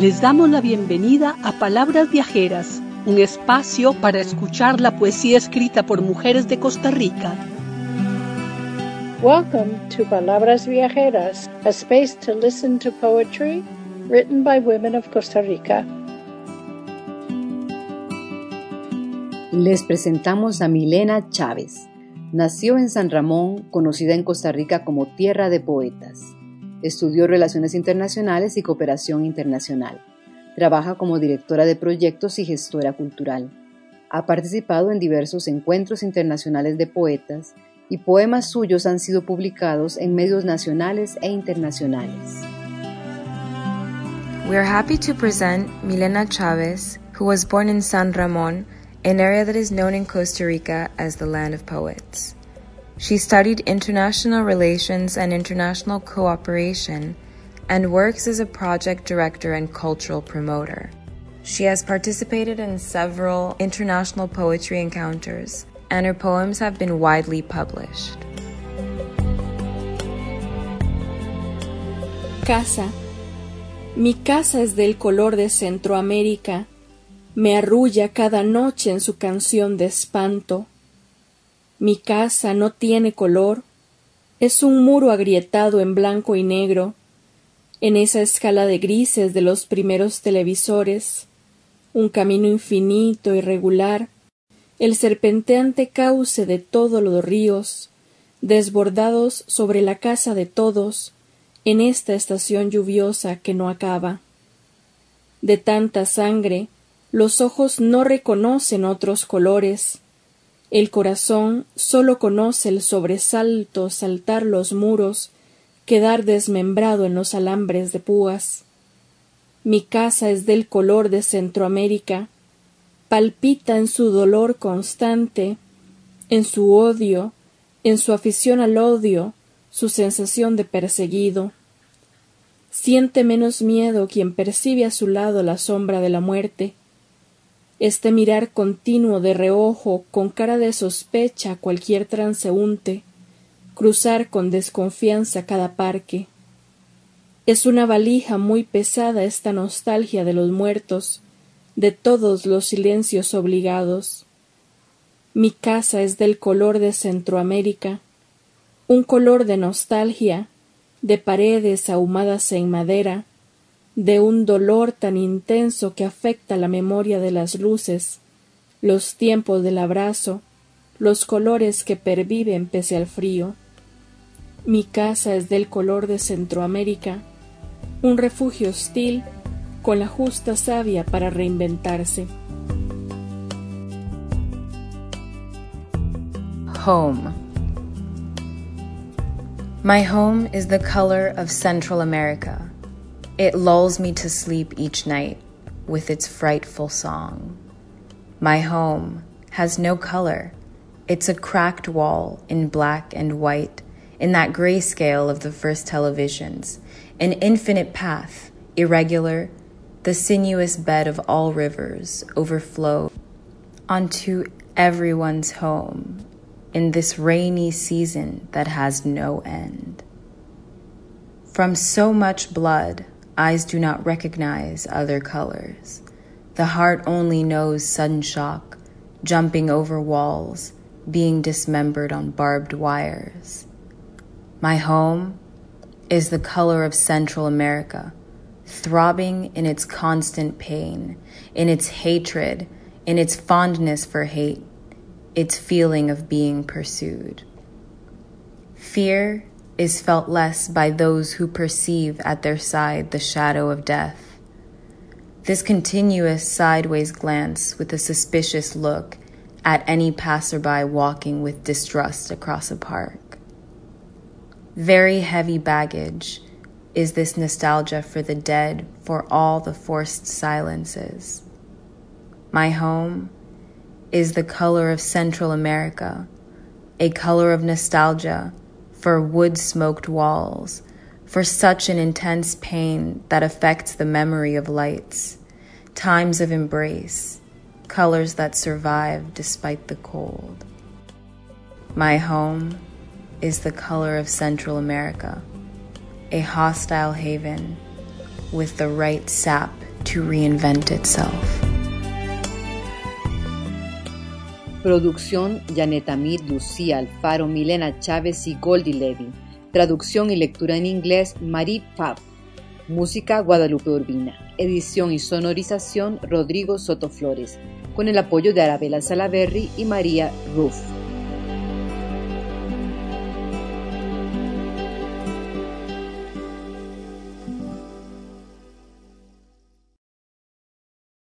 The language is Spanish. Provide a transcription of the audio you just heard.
Les damos la bienvenida a Palabras Viajeras, un espacio para escuchar la poesía escrita por mujeres de Costa Rica. Welcome to Palabras Viajeras, a space to listen to poetry written by women of Costa Rica. Les presentamos a Milena Chávez. Nació en San Ramón, conocida en Costa Rica como Tierra de Poetas. Estudió Relaciones Internacionales y Cooperación Internacional. Trabaja como directora de proyectos y gestora cultural. Ha participado en diversos encuentros internacionales de poetas y poemas suyos han sido publicados en medios nacionales e internacionales. We are happy to present Milena Chavez, who was born in San Ramon, an area that is known in Costa Rica as the land of poets. She studied international relations and international cooperation and works as a project director and cultural promoter. She has participated in several international poetry encounters, and her poems have been widely published. Casa. Mi casa es del color de Centroamérica. Me arrulla cada noche en su canción de espanto. Mi casa no tiene color, es un muro agrietado en blanco y negro, en esa escala de grises de los primeros televisores, un camino infinito y regular, el serpenteante cauce de todos los ríos, desbordados sobre la casa de todos, en esta estación lluviosa que no acaba. De tanta sangre, los ojos no reconocen otros colores, el corazón sólo conoce el sobresalto, saltar los muros, quedar desmembrado en los alambres de púas. Mi casa es del color de Centroamérica, palpita en su dolor constante, en su odio, en su afición al odio, su sensación de perseguido. Siente menos miedo quien percibe a su lado la sombra de la muerte, este mirar continuo de reojo con cara de sospecha a cualquier transeúnte, cruzar con desconfianza cada parque. Es una valija muy pesada esta nostalgia de los muertos, de todos los silencios obligados. Mi casa es del color de Centroamérica, un color de nostalgia, de paredes ahumadas en madera, de un dolor tan intenso que afecta la memoria de las luces, los tiempos del abrazo, los colores que perviven pese al frío. Mi casa es del color de Centroamérica, un refugio hostil con la justa savia para reinventarse. Home. My home is the color of Central America. It lulls me to sleep each night with its frightful song. My home has no color. It's a cracked wall in black and white, in that grayscale of the first televisions, an infinite path, irregular, the sinuous bed of all rivers overflow onto everyone's home in this rainy season that has no end. From so much blood, Eyes do not recognize other colors. The heart only knows sudden shock, jumping over walls, being dismembered on barbed wires. My home is the color of Central America, throbbing in its constant pain, in its hatred, in its fondness for hate, its feeling of being pursued. Fear is felt less by those who perceive at their side the shadow of death. This continuous sideways glance with a suspicious look at any passerby walking with distrust across a park. Very heavy baggage is this nostalgia for the dead, for all the forced silences. My home is the color of Central America, a color of nostalgia for wood smoked walls, for such an intense pain that affects the memory of lights, times of embrace, colors that survive despite the cold. My home is the color of Central America, a hostile haven with the right sap to reinvent itself. Producción Janet Amid, Lucía Alfaro, Milena Chávez y Goldie Levy. Traducción y lectura en inglés Marie Pap. Música Guadalupe Urbina. Edición y sonorización Rodrigo Soto Flores. Con el apoyo de Arabella Salaberry y María Ruff.